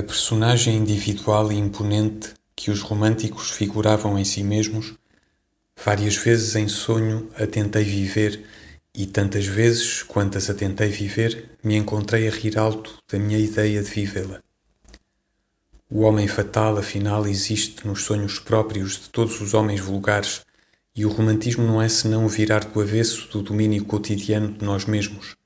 A personagem individual e imponente que os românticos figuravam em si mesmos, várias vezes em sonho a tentei viver e tantas vezes quantas a tentei viver, me encontrei a rir alto da minha ideia de vivê-la. O homem fatal, afinal, existe nos sonhos próprios de todos os homens vulgares, e o romantismo não é senão o virar do avesso do domínio cotidiano de nós mesmos.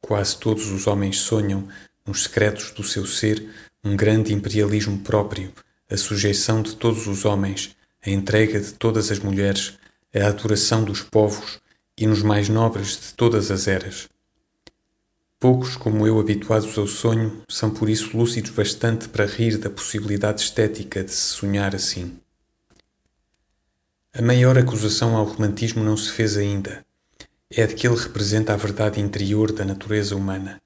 Quase todos os homens sonham, nos secretos do seu ser, um grande imperialismo próprio, a sujeição de todos os homens, a entrega de todas as mulheres, a adoração dos povos e nos mais nobres de todas as eras. Poucos, como eu, habituados ao sonho, são por isso lúcidos bastante para rir da possibilidade estética de se sonhar assim. A maior acusação ao romantismo não se fez ainda. É de que ele representa a verdade interior da natureza humana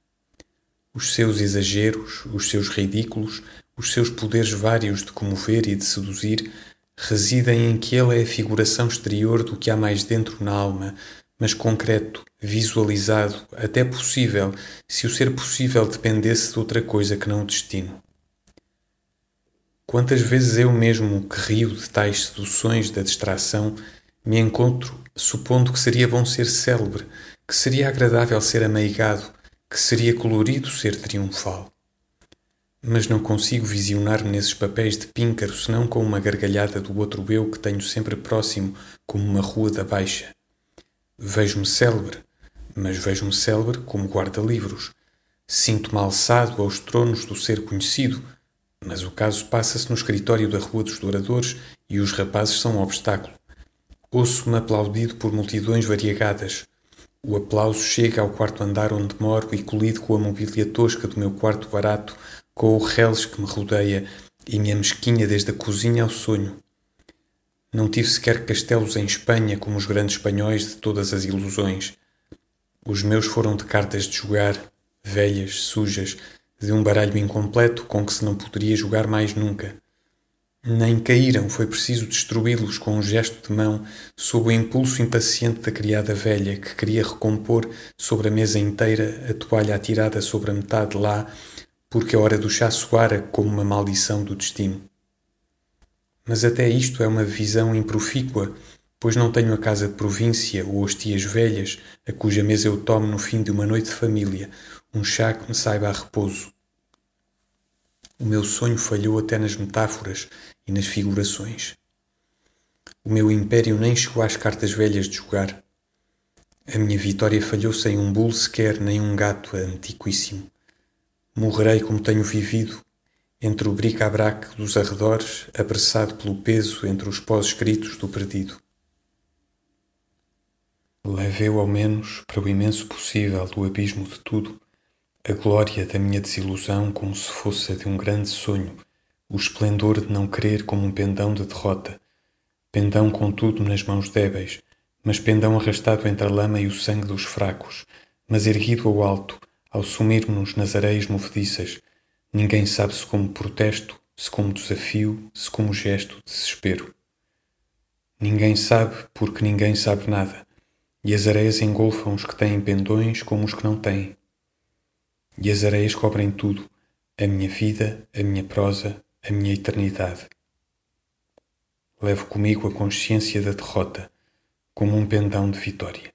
os seus exageros, os seus ridículos, os seus poderes vários de comover e de seduzir, residem em que ele é a figuração exterior do que há mais dentro na alma, mas concreto, visualizado, até possível, se o ser possível dependesse de outra coisa que não o destino. Quantas vezes eu mesmo, que rio de tais seduções da distração, me encontro supondo que seria bom ser célebre, que seria agradável ser ameigado, que seria colorido ser triunfal. Mas não consigo visionar-me nesses papéis de píncaro senão com uma gargalhada do outro eu que tenho sempre próximo, como uma rua da baixa. Vejo-me célebre, mas vejo-me célebre como guarda-livros. Sinto-me alçado aos tronos do ser conhecido, mas o caso passa-se no escritório da Rua dos Douradores e os rapazes são um obstáculo. Ouço-me aplaudido por multidões variegadas. O aplauso chega ao quarto andar onde moro e colido com a mobília tosca do meu quarto barato, com o reles que me rodeia e me amesquinha desde a cozinha ao sonho. Não tive sequer castelos em Espanha como os grandes espanhóis de todas as ilusões. Os meus foram de cartas de jogar, velhas, sujas, de um baralho incompleto com que se não poderia jogar mais nunca. Nem caíram, foi preciso destruí-los com um gesto de mão, sob o impulso impaciente da criada velha, que queria recompor sobre a mesa inteira a toalha atirada sobre a metade lá, porque a hora do chá soara como uma maldição do destino. Mas até isto é uma visão improfícua, pois não tenho a casa de província ou as tias velhas, a cuja mesa eu tomo no fim de uma noite de família, um chá que me saiba a repouso. O meu sonho falhou até nas metáforas e nas figurações. O meu império nem chegou às cartas velhas de jogar. A minha vitória falhou sem um bulo sequer, nem um gato antiquíssimo. Morrerei como tenho vivido, entre o bric-a-brac dos arredores, apressado pelo peso entre os pós-escritos do perdido. Levei-o ao menos para o imenso possível do abismo de tudo, a glória da minha desilusão como se fosse a de um grande sonho, o esplendor de não querer como um pendão de derrota, pendão contudo nas mãos débeis, mas pendão arrastado entre a lama e o sangue dos fracos, mas erguido ao alto, ao sumir-nos nas areias movediças, ninguém sabe se como protesto, se como desafio, se como gesto de desespero. Ninguém sabe porque ninguém sabe nada, e as areias engolfam os que têm pendões como os que não têm. E as areias cobrem tudo, a minha vida, a minha prosa, a minha eternidade. Levo comigo a consciência da derrota, como um pendão de vitória.